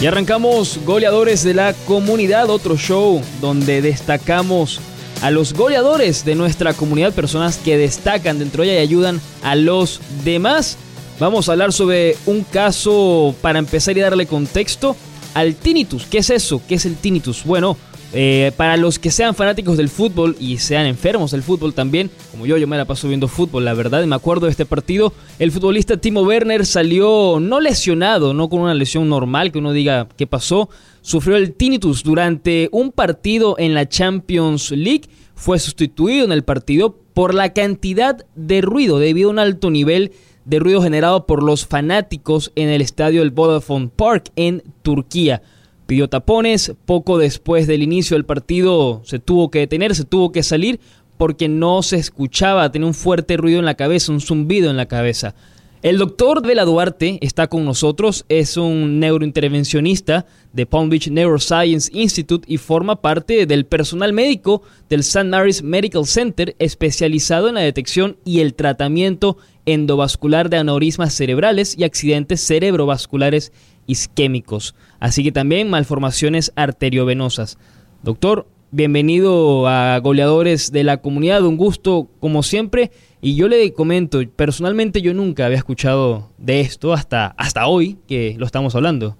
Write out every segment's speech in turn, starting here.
Y arrancamos goleadores de la comunidad, otro show donde destacamos a los goleadores de nuestra comunidad, personas que destacan dentro de ella y ayudan a los demás. Vamos a hablar sobre un caso para empezar y darle contexto al tinnitus. ¿Qué es eso? ¿Qué es el tinnitus? Bueno, eh, para los que sean fanáticos del fútbol y sean enfermos del fútbol también, como yo, yo me la paso viendo fútbol, la verdad, me acuerdo de este partido, el futbolista Timo Werner salió no lesionado, no con una lesión normal, que uno diga qué pasó, sufrió el tinnitus durante un partido en la Champions League, fue sustituido en el partido por la cantidad de ruido debido a un alto nivel de ruido generado por los fanáticos en el estadio del Vodafone Park en Turquía pidió tapones, poco después del inicio del partido se tuvo que detener, se tuvo que salir porque no se escuchaba, tenía un fuerte ruido en la cabeza, un zumbido en la cabeza. El doctor Vela Duarte está con nosotros, es un neurointervencionista de Palm Beach Neuroscience Institute y forma parte del personal médico del St. Mary's Medical Center especializado en la detección y el tratamiento endovascular de aneurismas cerebrales y accidentes cerebrovasculares isquémicos, así que también malformaciones arteriovenosas. Doctor, bienvenido a Goleadores de la Comunidad, un gusto como siempre. Y yo le comento, personalmente yo nunca había escuchado de esto hasta, hasta hoy que lo estamos hablando.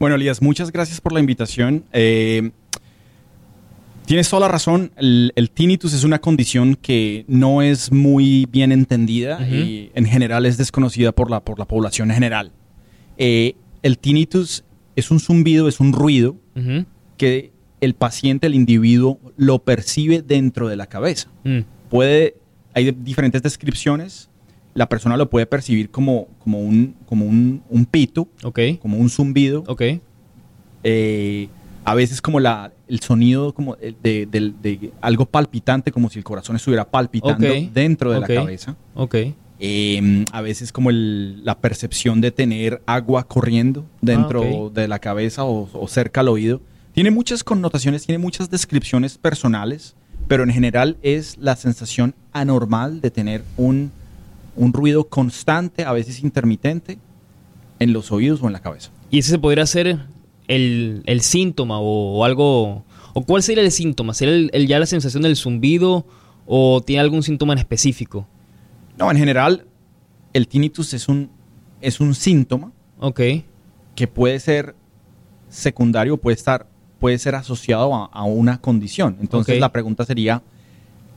Bueno, Elías, muchas gracias por la invitación. Eh, tienes toda la razón, el, tinnitus es una condición que no es muy bien entendida y en general es desconocida por la, por la población en general. Eh, el tinnitus es un zumbido, es un ruido que el paciente, el individuo, lo percibe dentro de la cabeza. Mm. Puede, hay diferentes descripciones. La persona lo puede percibir como, como, un, como un, pito, como un zumbido. Eh, a veces como la, el sonido como de, algo palpitante, como si el corazón estuviera palpitando dentro de la cabeza. Okay. Em, a veces como la percepción de tener agua corriendo dentro ah, de la cabeza o, cerca al oído. Tiene muchas connotaciones, tiene muchas descripciones personales, pero en general es la sensación anormal de tener un, ruido constante, a veces intermitente, en los oídos o en la cabeza. ¿Y ese se podría ser el, síntoma o, algo? ¿O cuál sería el síntoma? ¿Sería el, ya la sensación del zumbido o tiene algún síntoma en específico? No, en general, el tinnitus es un, es un síntoma. Ok. Que puede ser secundario, puede estar, puede ser asociado a, una condición. Entonces la pregunta sería,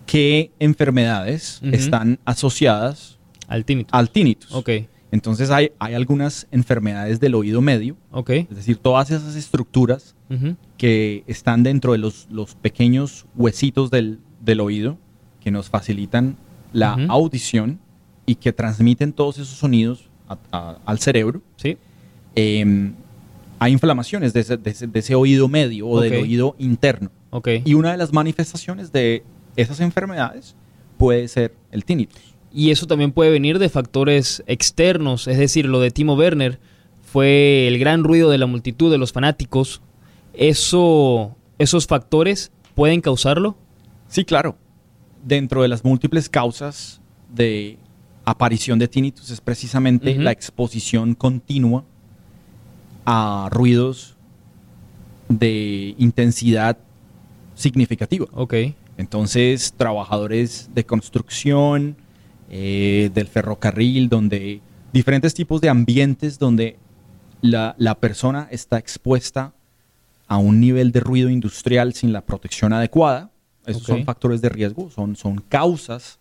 ¿qué enfermedades están asociadas al tinnitus? Al tinnitus. Ok. Entonces hay, hay algunas enfermedades del oído medio. Ok. Es decir, todas esas estructuras que están dentro de los, los pequeños huesitos del, del oído que nos facilitan la audición y que transmiten todos esos sonidos al cerebro. Sí. Em, hay inflamaciones de ese, oído medio o del oído interno. Okay. Y una de las manifestaciones de esas enfermedades puede ser el tinnitus. Y eso también puede venir de factores externos, es decir, lo de Timo Werner fue el gran ruido de la multitud de los fanáticos. Eso, ¿Esos factores pueden causarlo? Sí, claro dentro de las múltiples causas de aparición de tinnitus es precisamente la exposición continua a ruidos de intensidad significativa. Ok. Entonces, trabajadores de construcción, eh, del ferrocarril, donde diferentes tipos de ambientes donde la, la, persona está expuesta a un nivel de ruido industrial sin la protección adecuada, esos son factores de riesgo, son, son causas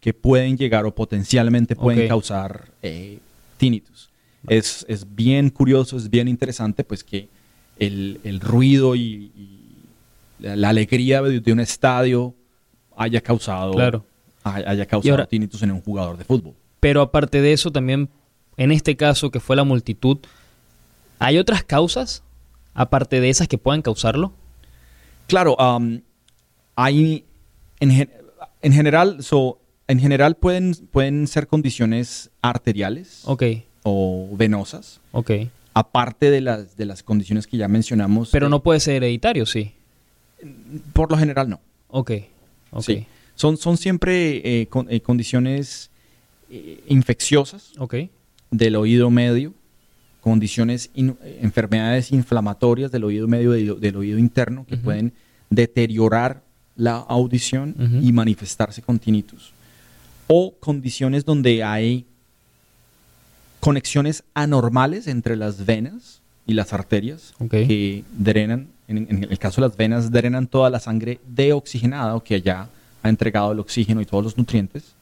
que, pueden llegar o potencialmente pueden causar eh, tinnitus. Es, bien curioso, es bien interesante, pues que el, ruido y, la, alegría de, un estadio haya causado, haya causado tinnitus en un jugador de fútbol. Pero aparte de eso, también en este caso que fue la multitud, ¿hay otras causas aparte de esas que puedan causarlo? Claro, hay en, general, en general pueden, pueden ser condiciones arteriales o venosas. Aparte de las, de las condiciones que ya mencionamos. Pero no puede ser hereditario, sí. Por lo general no. Ok. Sí. Son, son siempre eh, eh, condiciones eh, infecciosas del oído medio condiciones, enfermedades inflamatorias del oído medio del, oído interno que pueden deteriorar la audición y manifestarse con tinnitus. O condiciones donde hay conexiones anormales entre las venas y las arterias que drenan, en, el caso de las venas, drenan toda la sangre deoxigenada o que allá ha entregado el oxígeno y todos los nutrientes.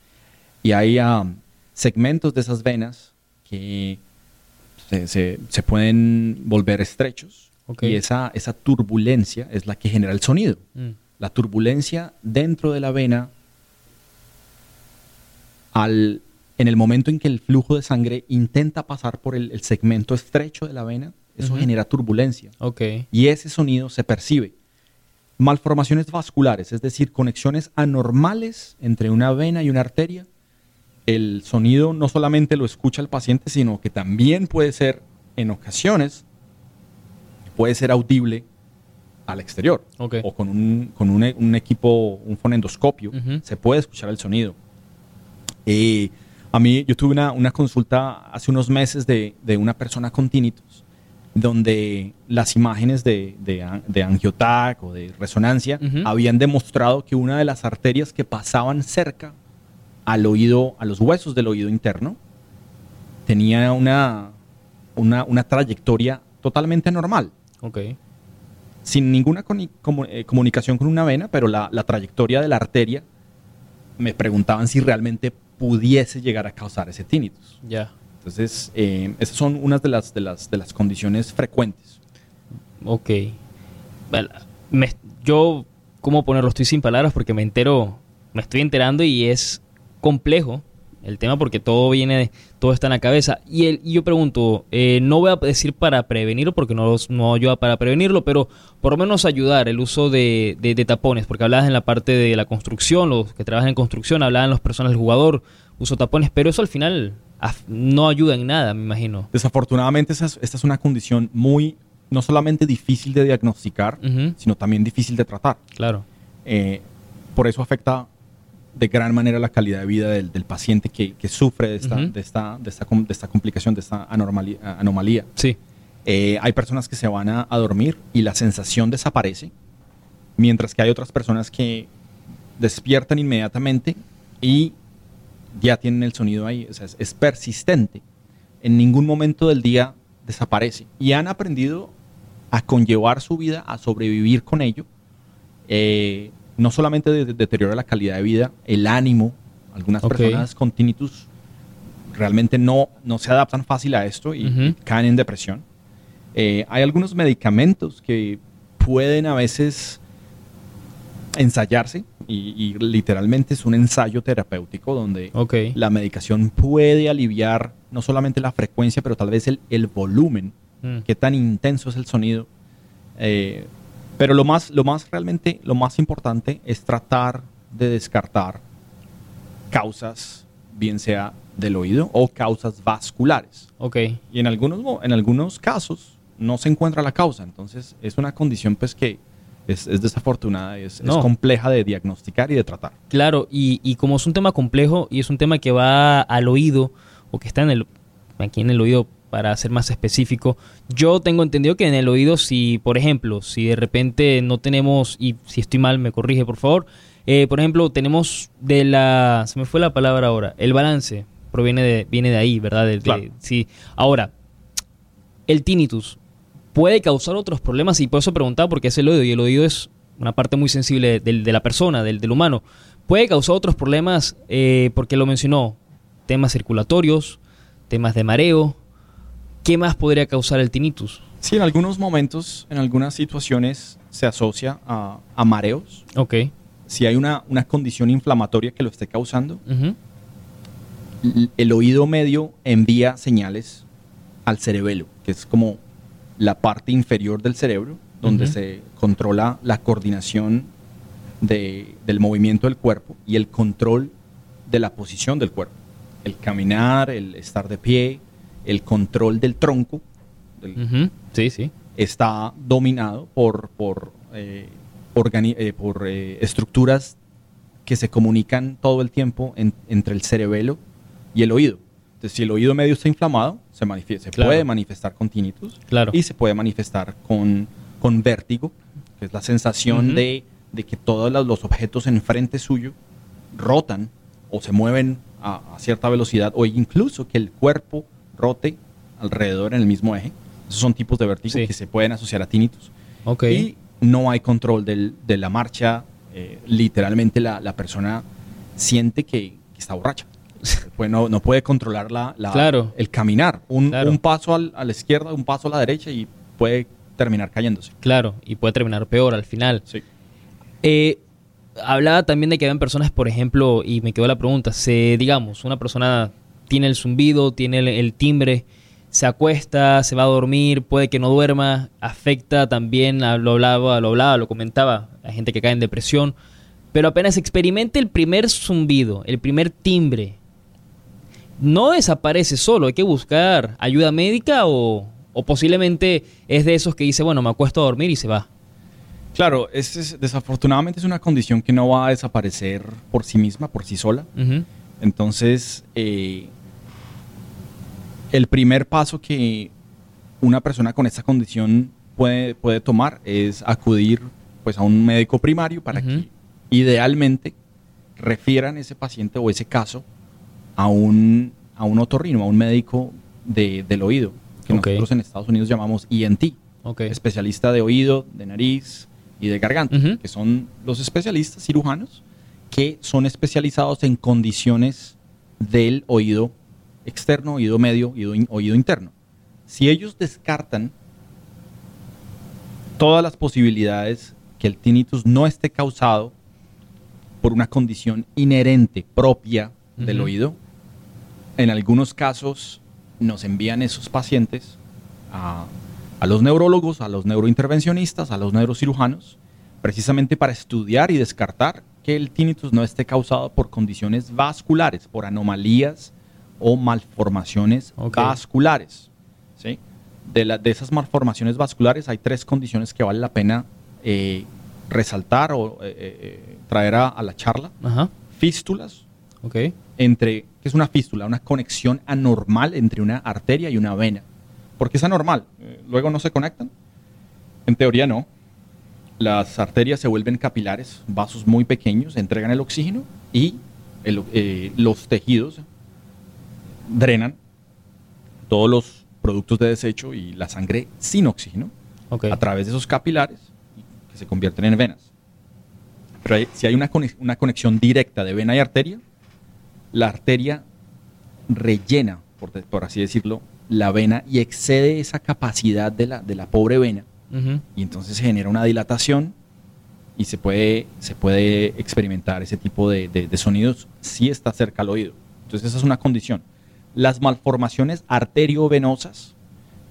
Y hay um, segmentos de esas venas que se, pueden volver estrechos. Y esa, esa turbulencia es la que genera el sonido. Mm. La turbulencia dentro de la vena, al, en el momento en que el flujo de sangre intenta pasar por el, segmento estrecho de la vena, eso genera turbulencia. Y ese sonido se percibe. Malformaciones vasculares, es decir, conexiones anormales entre una vena y una arteria, el sonido no solamente lo escucha el paciente, sino que también puede ser, en ocasiones, puede ser audible al exterior. O con un, con un, equipo, un fonendoscopio, se puede escuchar el sonido. Eh, a mí, yo tuve una, consulta hace unos meses de, una persona con tinnitus, donde las imágenes de, de, angiotac o de resonancia habían demostrado que una de las arterias que pasaban cerca al oído, a los huesos del oído interno, tenía una, una, trayectoria totalmente normal. Ok. Sin ninguna eh, comunicación con una vena, pero la, trayectoria de la arteria me preguntaban si realmente pudiese llegar a causar ese tinnitus. Ya. Entonces, eh, esas son unas de las, de las, de las condiciones frecuentes. Ok. yo, ¿cómo ponerlo? Estoy sin palabras porque me entero, me estoy enterando y es complejo el tema porque todo viene, todo está en la cabeza. Y, el, yo pregunto, eh, no voy a decir para prevenirlo porque no, no ayuda para prevenirlo, pero por lo menos ayudar el uso de, de, tapones, porque hablabas en la parte de la construcción, los que trabajan en construcción, hablaban las personas del jugador, uso tapones, pero eso al final no ayuda en nada, me imagino. Desafortunadamente esta es una condición muy, no solamente difícil de diagnosticar, sino también difícil de tratar. Claro. Eh, por eso afecta de gran manera la calidad de vida del, paciente que, sufre de esta, de, esta, de, esta, de esta complicación, de esta anomalía. Sí. Eh, hay personas que se van a, dormir y la sensación desaparece, mientras que hay otras personas que despiertan inmediatamente y ya tienen el sonido ahí. O sea, es, persistente. En ningún momento del día desaparece. Y han aprendido a conllevar su vida, a sobrevivir con ello. Eh, no solamente deteriora la calidad de vida, el ánimo. Algunas personas con tinnitus realmente no, no se adaptan fácil a esto y, caen en depresión. Eh, hay algunos medicamentos que pueden a veces ensayarse y, literalmente es un ensayo terapéutico donde la medicación puede aliviar no solamente la frecuencia, pero tal vez el, volumen, mm. qué tan intenso es el sonido. Eh, pero lo más, lo más realmente, lo más importante es tratar de descartar causas, bien sea del oído o causas vasculares. Ok. Y en algunos, en algunos casos no se encuentra la causa. Entonces es una condición pues que es, desafortunada, es, es, compleja de diagnosticar y de tratar. Claro, y, y, como es un tema complejo y es un tema que va al oído o que está en el, aquí en el oído para ser más específico, yo tengo entendido que en el oído, si, por ejemplo, si de repente no tenemos, y si estoy mal, me corrige, por favor, eh, por ejemplo, tenemos de la, se me fue la palabra ahora, el balance proviene de, viene de ahí, ¿verdad? sí. Ahora, el tinnitus puede causar otros problemas y por eso preguntaba porque es el oído y el oído es una parte muy sensible de, de la persona, del, del, humano. Puede causar otros problemas eh, porque lo mencionó, temas circulatorios, temas de mareo, ¿qué más podría causar el tinnitus? Sí, en algunos momentos, en algunas situaciones se asocia a, mareos. Ok. Si hay una, condición inflamatoria que lo esté causando, el, oído medio envía señales al cerebelo, que es como la parte inferior del cerebro, donde se controla la coordinación del movimiento del cuerpo y el control de la posición del cuerpo. El caminar, el estar de pie, el control del tronco sí, sí. está dominado por, por, eh, eh, por eh, estructuras que se comunican todo el tiempo entre el cerebelo y el oído. Entonces, si el oído medio está inflamado, se, se Claro. puede manifestar con tinnitus Claro. y se puede manifestar con, con vértigo, que es la sensación de, de que todos los- los objetos enfrente suyo rotan o se mueven a, a cierta velocidad o incluso que el cuerpo rote alrededor en el mismo eje. Esos son tipos de vértigo Sí. que se pueden asociar a tinnitus. Ok. Y no hay control del- de la marcha. eh, literalmente la, la persona siente que, que está borracha. Pues no, no puede controlar la, la- Claro. el caminar. Un, Claro. un paso al- a la izquierda, un paso a la derecha y puede terminar cayéndose. Claro, y puede terminar peor al final. Sí. Eh, hablaba también de que habían personas, por ejemplo, y me quedó la pregunta, se, digamos, una persona tiene el zumbido, tiene el, el timbre, se acuesta, se va a dormir, puede que no duerma, afecta también, a- lo hablaba, lo hablaba, lo comentaba, a gente que cae en depresión, pero apenas experimente el primer zumbido, el primer timbre, no desaparece solo, hay que buscar ayuda médica o, o posiblemente es de esos que dice, bueno, me acuesto a dormir y se va. Claro, es- desafortunadamente es una condición que no va a desaparecer por sí misma, por sí sola. Entonces, eh, el primer paso que una persona con esta condición puede, puede tomar es acudir pues, a un médico primario para que idealmente refieran ese paciente o ese caso a un, a un otorrino, a un médico de- del oído, que nosotros en Estados Unidos llamamos ENT, Ok. especialista de oído, de nariz y de garganta, que son los especialistas cirujanos que son especializados en condiciones del oído externo, oído medio, oído, in- oído interno. Si ellos descartan todas las posibilidades que el tinnitus no esté causado por una condición inherente propia del oído, en algunos casos nos envían esos pacientes a, a los neurólogos, a los neurointervencionistas, a los neurocirujanos, precisamente para estudiar y descartar que el tinnitus no esté causado por condiciones vasculares, por anomalías o malformaciones vasculares. ¿sí? De, la- de esas malformaciones vasculares hay tres condiciones que vale la pena eh, resaltar o eh, eh, traer a, a la charla. Ajá. Fístulas, Ok. entre, ¿qué es una fístula? Una conexión anormal entre una arteria y una vena. ¿Por qué es anormal? Luego no se conectan. En teoría no. Las arterias se vuelven capilares, vasos muy pequeños, entregan el oxígeno y el- eh, los tejidos drenan todos los productos de desecho y la sangre sin oxígeno a través de esos capilares que se convierten en venas. Pero hay- si hay una, conex- una conexión directa de vena y arteria, la arteria rellena, por, así decirlo, la vena y excede esa capacidad de la, de la pobre vena y entonces se genera una dilatación y se puede, se puede experimentar ese tipo de, de- de sonidos si está cerca al oído. Entonces esa es una condición. Las malformaciones arteriovenosas,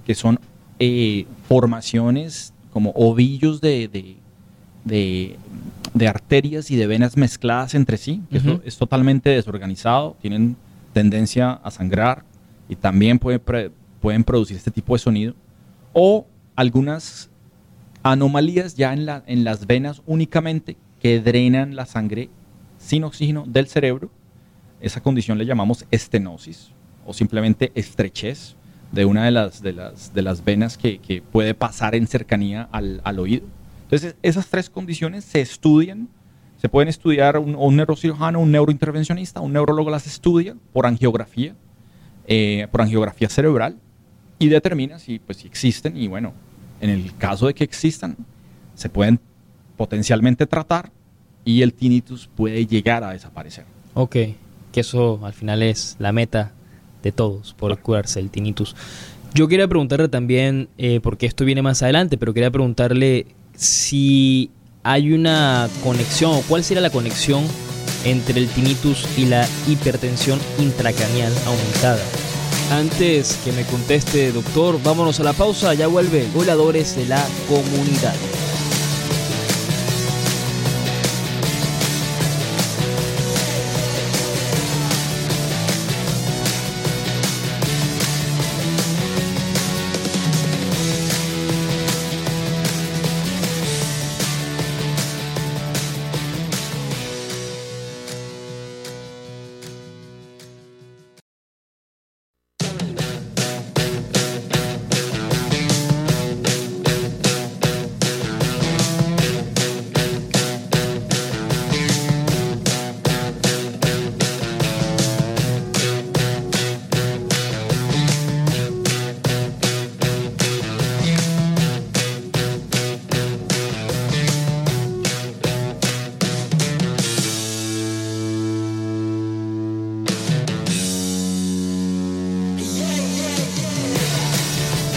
que son eh, formaciones como ovillos de, de, de- de arterias y de venas mezcladas entre sí, que es totalmente desorganizado, tienen tendencia a sangrar y también puede pre- pueden producir este tipo de sonido. O algunas anomalías ya en, la- en las venas únicamente que drenan la sangre sin oxígeno del cerebro. Esa condición le llamamos estenosis o simplemente estrechez de una de las, de las, de las venas que, que puede pasar en cercanía al, al oído. Entonces, esas tres condiciones se estudian, se pueden estudiar un, neurocirujano, un neurointervencionista, un neurólogo las estudia por angiografía, eh, por angiografía cerebral y determina si, pues, si existen y bueno, en el caso de que existan, se pueden potencialmente tratar y el tinnitus puede llegar a desaparecer. Ok. Que eso al final es la meta de todos, por curarse el tinnitus. Yo quería preguntarle también, eh, porque esto viene más adelante, pero quería preguntarle si hay una conexión o cuál sería la conexión entre el tinnitus y la hipertensión intracraneal aumentada. Antes que me conteste, doctor, vámonos a la pausa, ya vuelve Goleadores de la Comunidad.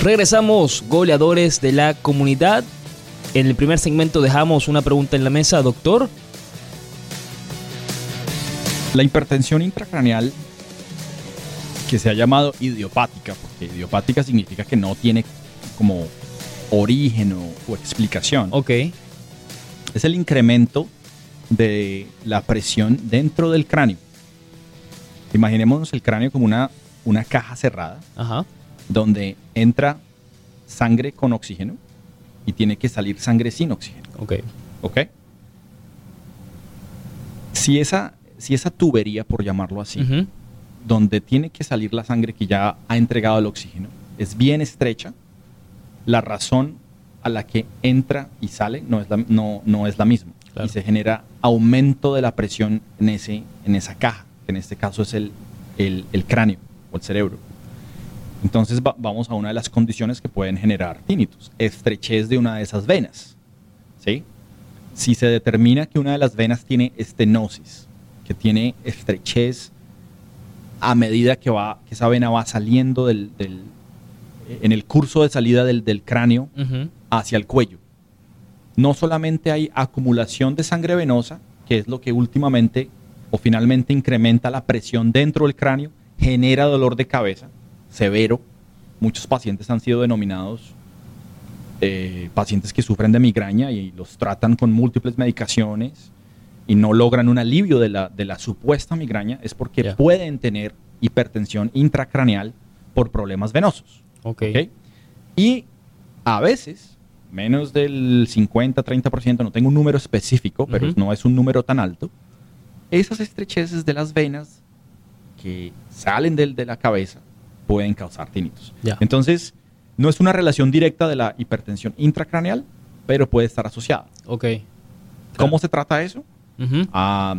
Regresamos, goleadores de la comunidad. En el primer segmento dejamos una pregunta en la mesa, doctor. La hipertensión intracraneal, que se ha llamado idiopática, porque idiopática significa que no tiene como origen o, explicación. Ok. Es el incremento de la presión dentro del cráneo. Imaginémonos el cráneo como una, una caja cerrada, donde entra sangre con oxígeno y tiene que salir sangre sin oxígeno. Ok. Ok. Si esa, si esa tubería, por llamarlo así, donde tiene que salir la sangre que ya ha entregado el oxígeno, es bien estrecha, la razón a la que entra y sale no es la, no, no es la misma. Y se genera aumento de la presión en, ese, en esa caja, que en este caso es el, el, el cráneo o el cerebro. Entonces vamos a una de las condiciones que pueden generar tinnitus, estrechez de una de esas venas. ¿sí? Si se determina que una de las venas tiene estenosis, que tiene estrechez a medida que, va, que esa vena va saliendo del, en el curso de salida del, cráneo hacia el cuello, no solamente hay acumulación de sangre venosa, que es lo que últimamente o finalmente incrementa la presión dentro del cráneo, genera dolor de cabeza, severo. Muchos pacientes han sido denominados eh, pacientes que sufren de migraña y los tratan con múltiples medicaciones y no logran un alivio de la, de la supuesta migraña, es porque pueden tener hipertensión intracraneal por problemas venosos. Okay. Y a veces, menos del 50-30%, no tengo un número específico, pero no es un número tan alto, esas estrecheces de las venas que salen de, de la cabeza pueden causar tinnitus. Entonces, no es una relación directa de la hipertensión intracraneal, pero puede estar asociada. Ok. ¿Cómo se trata eso? Ah,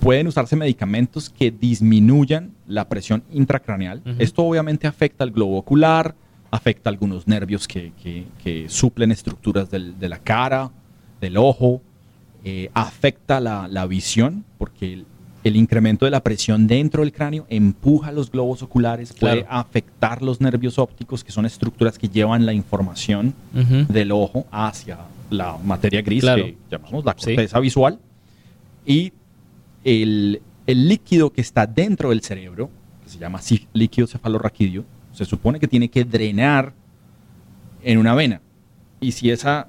pueden usarse medicamentos que disminuyan la presión intracraneal. Esto obviamente afecta al globo ocular, afecta algunos nervios que, suplen estructuras de la cara, del ojo, eh, afecta la, la, visión, porque el, el incremento de la presión dentro del cráneo empuja los globos oculares, puede afectar los nervios ópticos, que son estructuras que llevan la información del ojo hacia la materia gris, que llamamos la corteza visual. Y el, líquido que está dentro del cerebro, que se llama líquido cefalorraquídeo, se supone que tiene que drenar en una vena. Y si esa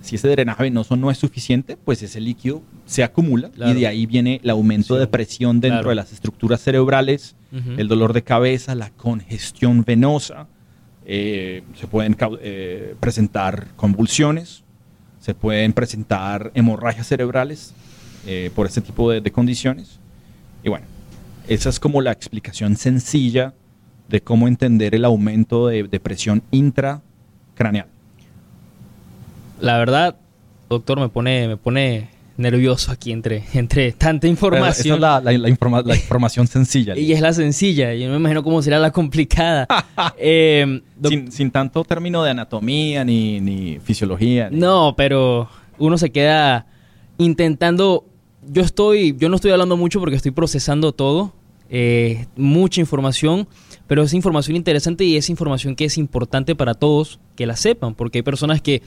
si ese drenaje venoso no es suficiente, pues ese líquido se acumula y de ahí viene el aumento de presión dentro de las estructuras cerebrales, el dolor de cabeza, la congestión venosa, eh, se pueden eh, presentar convulsiones, se pueden presentar hemorragias cerebrales eh, por este tipo de, condiciones. Y bueno, esa es como la explicación sencilla de cómo entender el aumento de, de presión intracraneal. La verdad, doctor, me pone, me pone nervioso aquí entre, entre tanta información. esa es la, información sencilla. y es la sencilla. Yo no me imagino cómo será la complicada. Eh, sin, tanto término de anatomía ni, fisiología. No, pero uno se queda intentando. Yo estoy, yo no estoy hablando mucho porque estoy procesando todo. Eh, mucha información, pero es información interesante y es información que es importante para todos que la sepan, porque hay personas que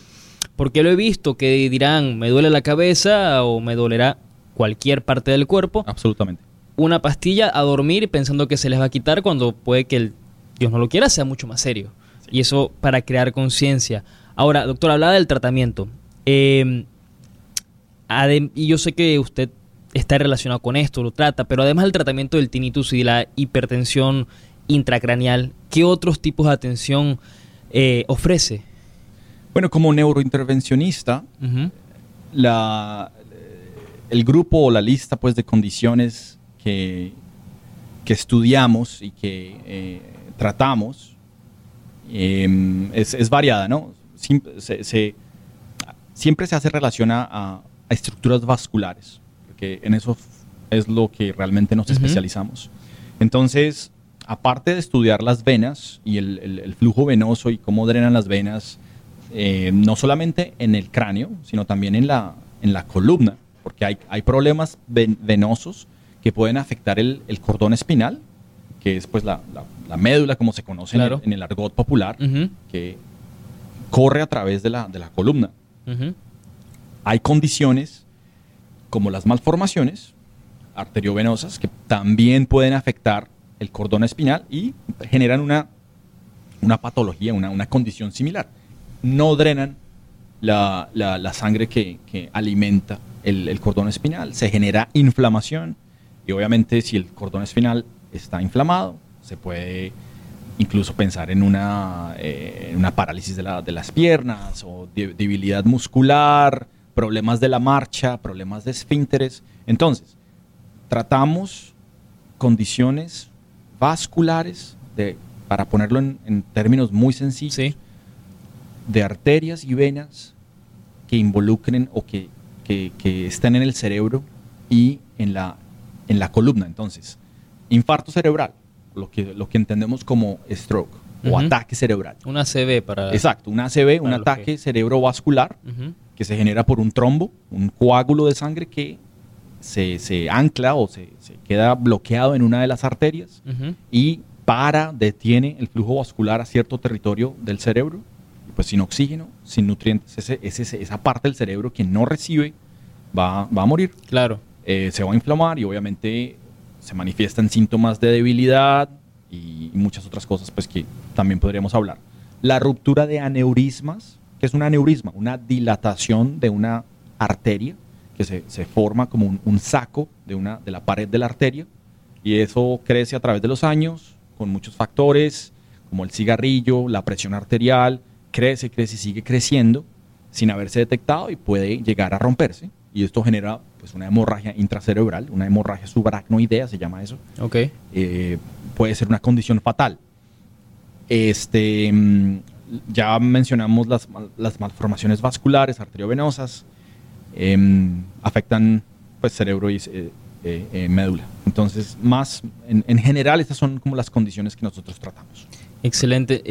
porque lo he visto que dirán, me duele la cabeza o me dolerá cualquier parte del cuerpo. Absolutamente. Una pastilla a dormir pensando que se les va a quitar cuando puede que el Dios no lo quiera sea mucho más serio. Y eso para crear conciencia. Ahora, doctor, hablaba del tratamiento. Em, y yo sé que usted está relacionado con esto, lo trata, pero además del tratamiento del tinnitus y de la hipertensión intracraneal, ¿qué otros tipos de atención eh, ofrece? Bueno, como neurointervencionista, la, el grupo o la lista pues, de condiciones que, que estudiamos y que eh, tratamos em, es, variada, ¿no? Siempre se, siempre se hace relación a, estructuras vasculares, porque en eso es lo que realmente nos especializamos. Entonces, aparte de estudiar las venas y el, flujo venoso y cómo drenan las venas, eh, no solamente en el cráneo, sino también en la, en la columna, porque hay, hay problemas venosos que pueden afectar el, cordón espinal, que es pues la, la, médula como se conoce en, el, argot popular, que corre a través de la, de la columna. Hay condiciones como las malformaciones arteriovenosas que también pueden afectar el cordón espinal y generan una, una patología, una, una condición similar. No drenan la, la, sangre que, que alimenta el, el, cordón espinal, se genera inflamación y obviamente si el cordón espinal está inflamado, se puede incluso pensar en una, eh, una parálisis de, la, de, las piernas o debilidad muscular, problemas de la marcha, problemas de esfínteres. Entonces, tratamos condiciones vasculares, de, para ponerlo en, términos muy sencillos, de arterias y venas que involucren o que, que, que estén en el cerebro y en la, en la columna. Entonces, infarto cerebral, lo que, lo que entendemos como stroke o ataque cerebral. Una ACV para... Exacto, una ACV, un ataque cerebrovascular que se genera por un trombo, un coágulo de sangre que se, ancla o se, queda bloqueado en una de las arterias y para, detiene el flujo vascular a cierto territorio del cerebro. Pues sin oxígeno, sin nutrientes, ese, esa parte del cerebro que no recibe va, va a morir. Claro. Eh, se va a inflamar y obviamente se manifiestan síntomas de debilidad y muchas otras cosas pues que también podríamos hablar. La ruptura de aneurismas, que es un aneurisma, una dilatación de una arteria que se, forma como un, saco de, una, de la pared de la arteria y eso crece a través de los años con muchos factores como el cigarrillo, la presión arterial, crece, crece y sigue creciendo sin haberse detectado y puede llegar a romperse y esto genera pues, una hemorragia intracerebral, una hemorragia subaracnoidea, se llama eso. Ok. Eh, puede ser una condición fatal. Este, mm, ya mencionamos las, las malformaciones vasculares, arteriovenosas, em, afectan pues, cerebro y eh, eh, médula. Entonces, más en, en, general, estas son como las condiciones que nosotros tratamos. Excelente.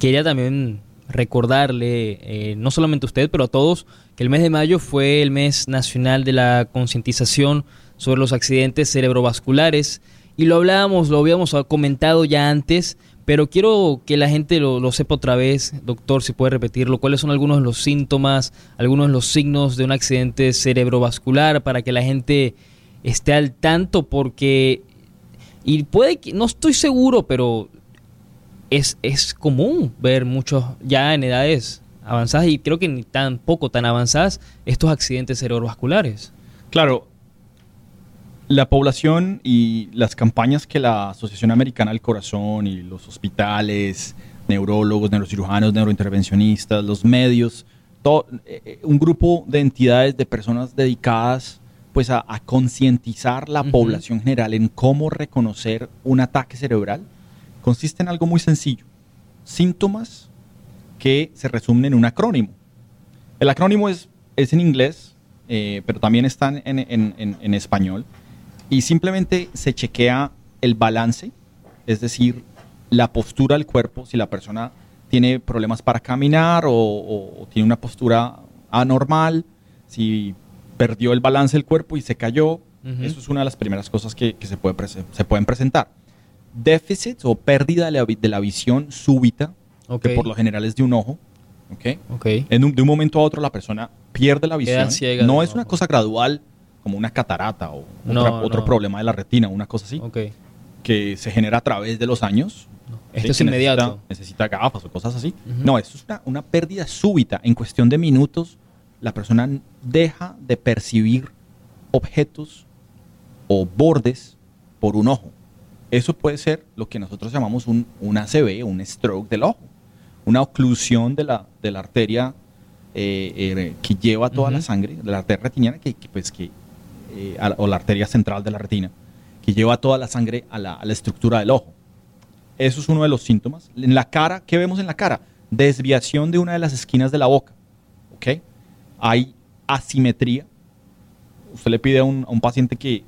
Quería también recordarle, eh, no solamente a usted, pero a todos, que el mes de mayo fue el mes nacional de la concientización sobre los accidentes cerebrovasculares. Y lo hablábamos, lo habíamos comentado ya antes, pero quiero que la gente lo, sepa otra vez, doctor, si puede repetirlo, cuáles son algunos de los síntomas, algunos de los signos de un accidente cerebrovascular para que la gente esté al tanto, porque, y puede que, no estoy seguro, pero es, es común ver muchos ya en edades avanzadas y creo que ni tan poco tan avanzadas estos accidentes cerebrovasculares. Claro, la población y las campañas que la Asociación Americana del Corazón y los hospitales, neurólogos, neurocirujanos, neurointervencionistas, los medios, todo, eh, eh, un grupo de entidades, de personas dedicadas pues a, concientizar la población general en cómo reconocer un ataque cerebral consiste en algo muy sencillo. Síntomas que se resumen en un acrónimo. El acrónimo es, es en inglés, eh, pero también está en, en, en, español. Y simplemente se chequea el balance, es decir, la postura del cuerpo, si la persona tiene problemas para caminar o, tiene una postura anormal, si perdió el balance del cuerpo y se cayó. Eso es una de las primeras cosas que, que se, puede se pueden presentar déficit o pérdida de la, visión súbita, que por lo general es de un ojo. Okay. En un, de un momento a otro la persona pierde la visión. no es una cosa gradual como una catarata o otro problema de la retina, una cosa así, que se genera a través de los años. Esto es inmediato. Necesita, gafas o cosas así. No, esto es una, una pérdida súbita. En cuestión de minutos, la persona deja de percibir objetos o bordes por un ojo. Eso puede ser lo que nosotros llamamos un, un ACV, un stroke del ojo, una oclusión de la, de la arteria eh, eh, que lleva toda la sangre, de la arteria retiniana, que, pues, que, eh, o la arteria central de la retina, que lleva toda la sangre a la, a la, estructura del ojo. Eso es uno de los síntomas. En la cara, ¿qué vemos en la cara? Desviación de una de las esquinas de la boca. ¿Ok? Hay asimetría. Usted le pide a un, a un paciente que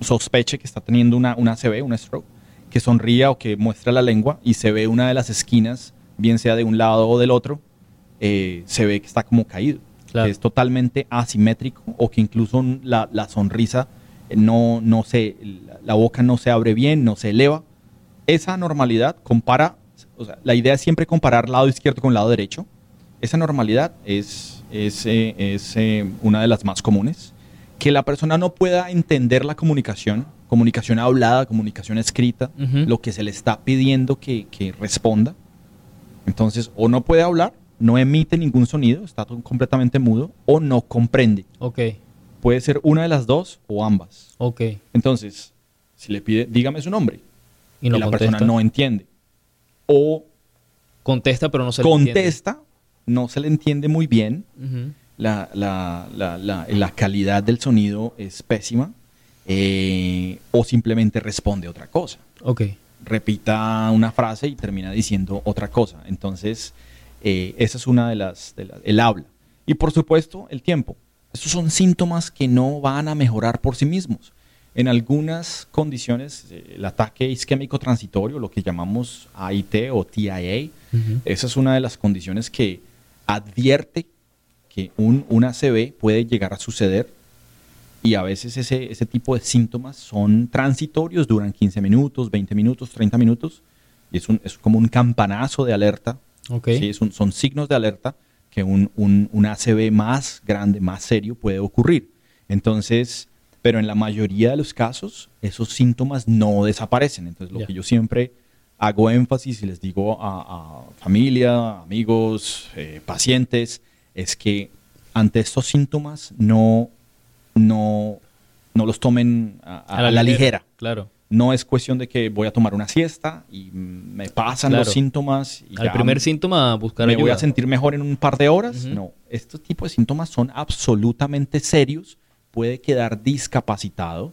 sospeche que está teniendo una, una ACV, una stroke, que sonría o que muestra la lengua y se ve una de las esquinas, bien sea de un lado o del otro, eh, se ve que está como caído. Que es totalmente asimétrico o que incluso la, la, sonrisa no, no se, la boca no se abre bien, no se eleva. Esa normalidad compara, o sea, la idea es siempre comparar lado izquierdo con lado derecho. Esa normalidad es, es, eh, es eh, una de las más comunes. Que la persona no pueda entender la comunicación, comunicación hablada, comunicación escrita, lo que se le está pidiendo que, que responda. Entonces, o no puede hablar, no emite ningún sonido, está completamente mudo, o no comprende. Ok, Puede ser una de las dos o ambas. ok. Entonces, si le pide, dígame su nombre, Y no la contesta. persona no entiende. O Contesta, pero no se le entiende. contesta, no se le entiende muy bien, la- la- la- la calidad del sonido es pésima, eh, o simplemente responde otra cosa. Ok, repita una frase y termina diciendo otra cosa. Entonces, eh, esa es una de las, de las- el habla. Y por supuesto, el tiempo. Estos son síntomas que no van a mejorar por sí mismos. En algunas condiciones, el ataque isquémico transitorio, lo que llamamos AIT o TIA, esa es una de las condiciones que advierte que un, un ACV puede llegar a suceder y a veces ese, ese tipo de síntomas son transitorios, duran 15 minutos, 20 minutos, 30 minutos y es, un- es como un campanazo de alerta. ok. ¿sí? Es un- son signos de alerta que un, un, un ACV más grande, más serio puede ocurrir. Entonces, pero en la mayoría de los casos, esos síntomas no desaparecen. Entonces, lo que yo siempre hago énfasis y les digo a, a familia, amigos, eh, pacientes, es que ante estos síntomas no, no, no los tomen a, a la ligera. Claro. No es cuestión de que voy a tomar una siesta y me pasan Claro. los síntomas. Y Al primer síntoma, buscar me ayuda. voy a sentir mejor en un par de horas. No, estos tipos de síntomas son absolutamente serios. Puede quedar discapacitado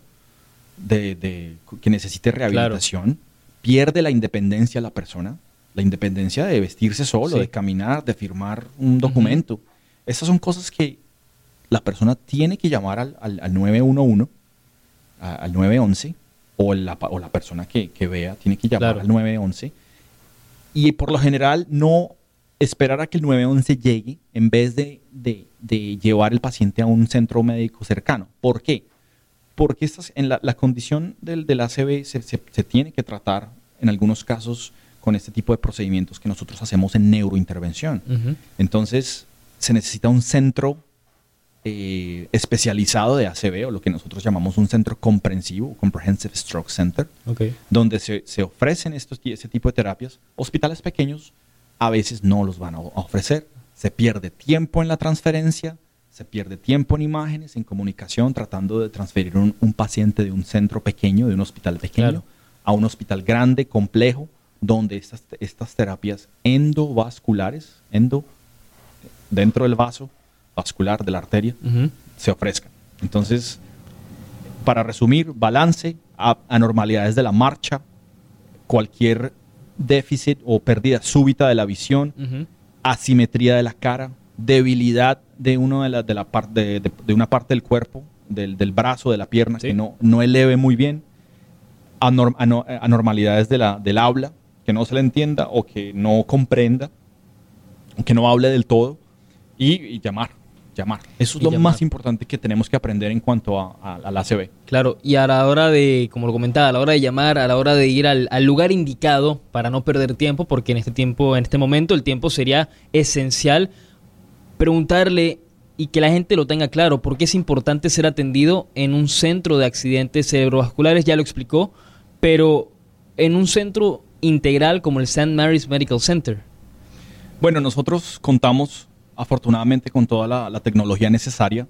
de, de- que necesite rehabilitación. Pierde la independencia la persona, la independencia de vestirse solo, Sí. de caminar, de firmar un documento. Estas son cosas que la persona tiene que llamar al, al- al 911, a- al 911, o la, o la persona que, que vea tiene que llamar Claro. al 911 y por lo general no esperar a que el 911 llegue en vez de, de- de llevar el paciente a un centro médico cercano. ¿Por qué? Porque estas, en la, la condición del, del ACV se, se- se tiene que tratar en algunos casos con este tipo de procedimientos que nosotros hacemos en neurointervención. Entonces se necesita un centro eh, especializado de ACV o lo que nosotros llamamos un centro comprensivo, Comprehensive Stroke Center donde se, se ofrecen estos, ese tipo de terapias. Hospitales pequeños a veces no los van a ofrecer. Se pierde tiempo en la transferencia, se pierde tiempo en imágenes, en comunicación, tratando de transferir un, un paciente de un centro pequeño, de un hospital pequeño, Claro. a un hospital grande, complejo, donde estas, estas terapias endovasculares, endo, dentro del vaso vascular de la arteria, se ofrezcan. Entonces, para resumir, balance, a- anormalidades de la marcha, cualquier déficit o pérdida súbita de la visión, asimetría de la cara, debilidad de, uno de, la, de, la par- de, de- de una parte del cuerpo, del, del brazo, de la pierna, Sí. que no, no eleve muy bien, anor- ano- anormalidades de la, del habla, que no se le entienda o que no comprenda, o que no hable del todo, y, y llamar, llamar. Eso es Y lo llamar. más importante que tenemos que aprender en cuanto a, a- al ACV. Claro, y a la hora de, como lo comentaba, a la hora de llamar, a la hora de ir al, al lugar indicado para no perder tiempo, porque en este tiempo, en este momento, el tiempo sería esencial preguntarle y que la gente lo tenga claro, porque es importante ser atendido en un centro de accidentes cerebrovasculares, ya lo explicó, pero en un centro integral como el St. Mary's Medical Center. Bueno, nosotros contamos afortunadamente con toda la, la tecnología necesaria,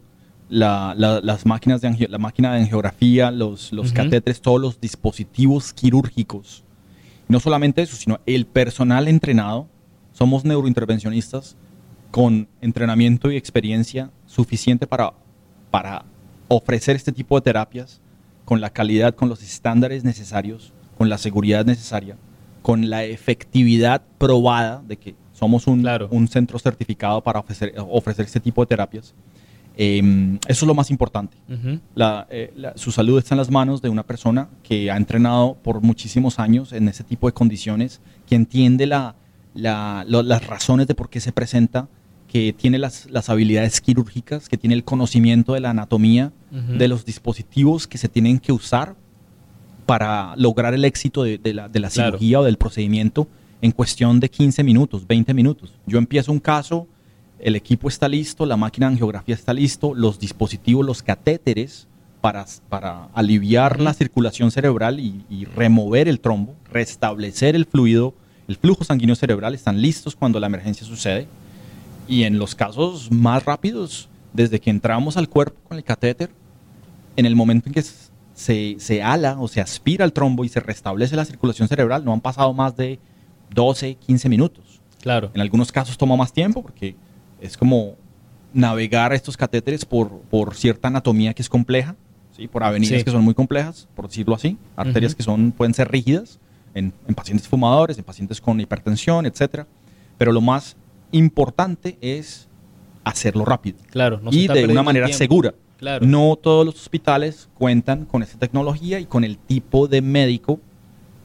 la, la- las máquinas de angio- la máquina de angiografía, los, los catéteres, todos los dispositivos quirúrgicos. No solamente eso, sino el personal entrenado. Somos neurointervencionistas con entrenamiento y experiencia suficiente para, para ofrecer este tipo de terapias con la calidad, con los estándares necesarios, con la seguridad necesaria, con la efectividad probada de que somos un, Claro. un centro certificado para ofrecer, ofrecer este tipo de terapias. Em, eso es lo más importante. Ujú. La, eh, la- su salud está en las manos de una persona que ha entrenado por muchísimos años en ese tipo de condiciones, que entiende la, lo- las razones de por qué se presenta, que que tiene las, habilidades quirúrgicas, que tiene el conocimiento de la anatomía, de los dispositivos que se tienen que usar para lograr el éxito de, la, cirugía o del procedimiento en cuestión de 15 minutos, 20 minutos. Yo empiezo un caso, el equipo está listo, la máquina de angiografía está listo, los dispositivos, los catéteres para, para aliviar la circulación cerebral y, remover el trombo, restablecer el fluido, el flujo sanguíneo cerebral, están listos cuando la emergencia sucede. Y en los casos más rápidos, desde que entramos al cuerpo con el catéter, en el momento en que se, se ala o se aspira el trombo y se restablece la circulación cerebral, no han pasado más de 12, 15 minutos. Claro. En algunos casos toma más tiempo porque es como navegar estos catéteres por, por cierta anatomía que es compleja, ¿sí? por avenidas que son muy complejas, por decirlo así, arterias que son, pueden ser rígidas en, en, pacientes fumadores, en pacientes con hipertensión, etc. Pero lo más importante es hacerlo rápido claro, y de una manera segura. No todos los hospitales cuentan con esta tecnología y con el tipo de médico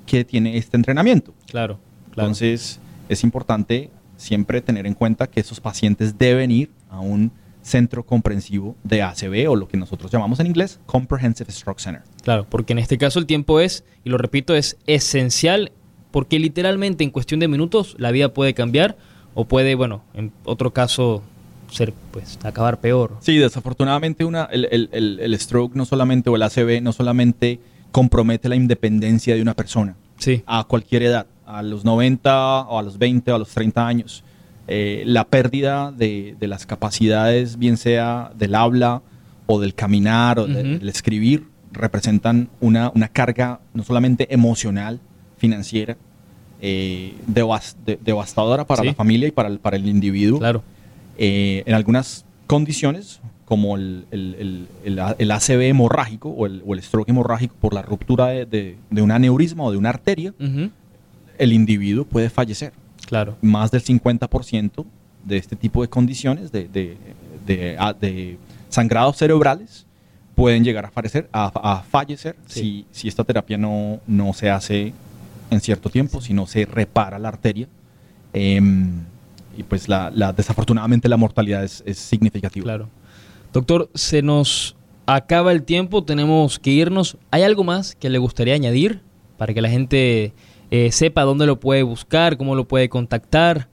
que tiene este entrenamiento. Claro, Entonces, es importante siempre tener en cuenta que esos pacientes deben ir a un centro comprensivo de ACB o lo que nosotros llamamos en inglés Comprehensive Stroke Center. Claro, porque en este caso el tiempo es, y lo repito, es esencial porque literalmente en cuestión de minutos la vida puede cambiar o puede, bueno, en otro caso ser, pues, acabar peor. Sí, desafortunadamente una, el, el, stroke no solamente, o el ACV no solamente compromete la independencia de una persona. Sí. A cualquier edad, a los 90 o a los 20 o a los 30 años. Eh, la pérdida de, de, las capacidades, bien sea del habla o del caminar o del escribir, representan una, una, carga no solamente emocional, financiera, eh, devastadora para la familia y para el, para el individuo. Claro. Eh, en algunas condiciones, como el, el, el, ACV hemorrágico o el, o el stroke hemorrágico por la ruptura de, de, un aneurisma o de una arteria, el individuo puede fallecer. Claro. Más del 50% de este tipo de condiciones, de, de, de sangrados cerebrales, pueden llegar a, fallecer, a, fallecer si, si, esta terapia no, no se hace en cierto tiempo, si no se repara la arteria. Em, y pues la, desafortunadamente la mortalidad es, significativa. Claro. Doctor, se nos acaba el tiempo, tenemos que irnos. ¿Hay algo más que le gustaría añadir para que la gente eh, sepa dónde lo puede buscar, cómo lo puede contactar?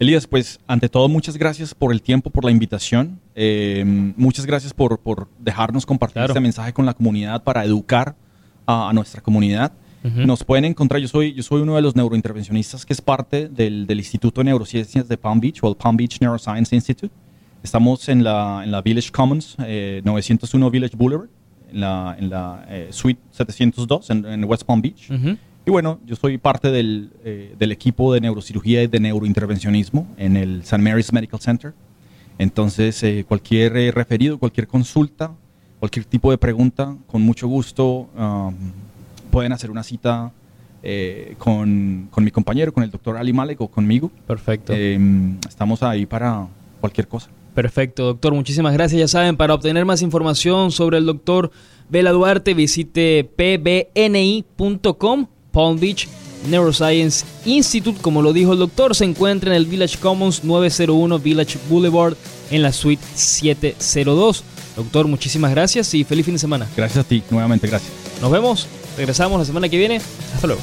Elías, pues ante todo muchas gracias por el tiempo, por la invitación. Em, muchas gracias por, dejarnos compartir este mensaje con la comunidad para educar a nuestra comunidad. Nos pueden encontrar, yo soy, yo soy uno de los neurointervencionistas que es parte del, del Instituto de Neurociencias de Palm Beach o el Palm Beach Neuroscience Institute. Estamos en la, en la Village Commons, 901 eh, Village Boulevard, en la, en la eh, Suite 702 en, West Palm Beach. Y bueno, yo soy parte del, eh, del, equipo de neurocirugía y de neurointervencionismo en el St. Mary's Medical Center. Entonces, cualquier referido, cualquier consulta, cualquier tipo de pregunta, con mucho gusto. Um, pueden hacer una cita eh, con, con, mi compañero, con el doctor Ali Malek o conmigo. Perfecto. Em, estamos ahí para cualquier cosa. Perfecto, doctor. Muchísimas gracias. Ya saben, para obtener más información sobre el doctor Vela Duarte, visite pbni.com, Palm Beach Neuroscience Institute. Como lo dijo el doctor, se encuentra en el Village Commons 901 Village Boulevard en la suite 702. Doctor, muchísimas gracias y feliz fin de semana. Gracias a ti, nuevamente, gracias. Nos vemos Regresamos la semana que viene. Hasta luego.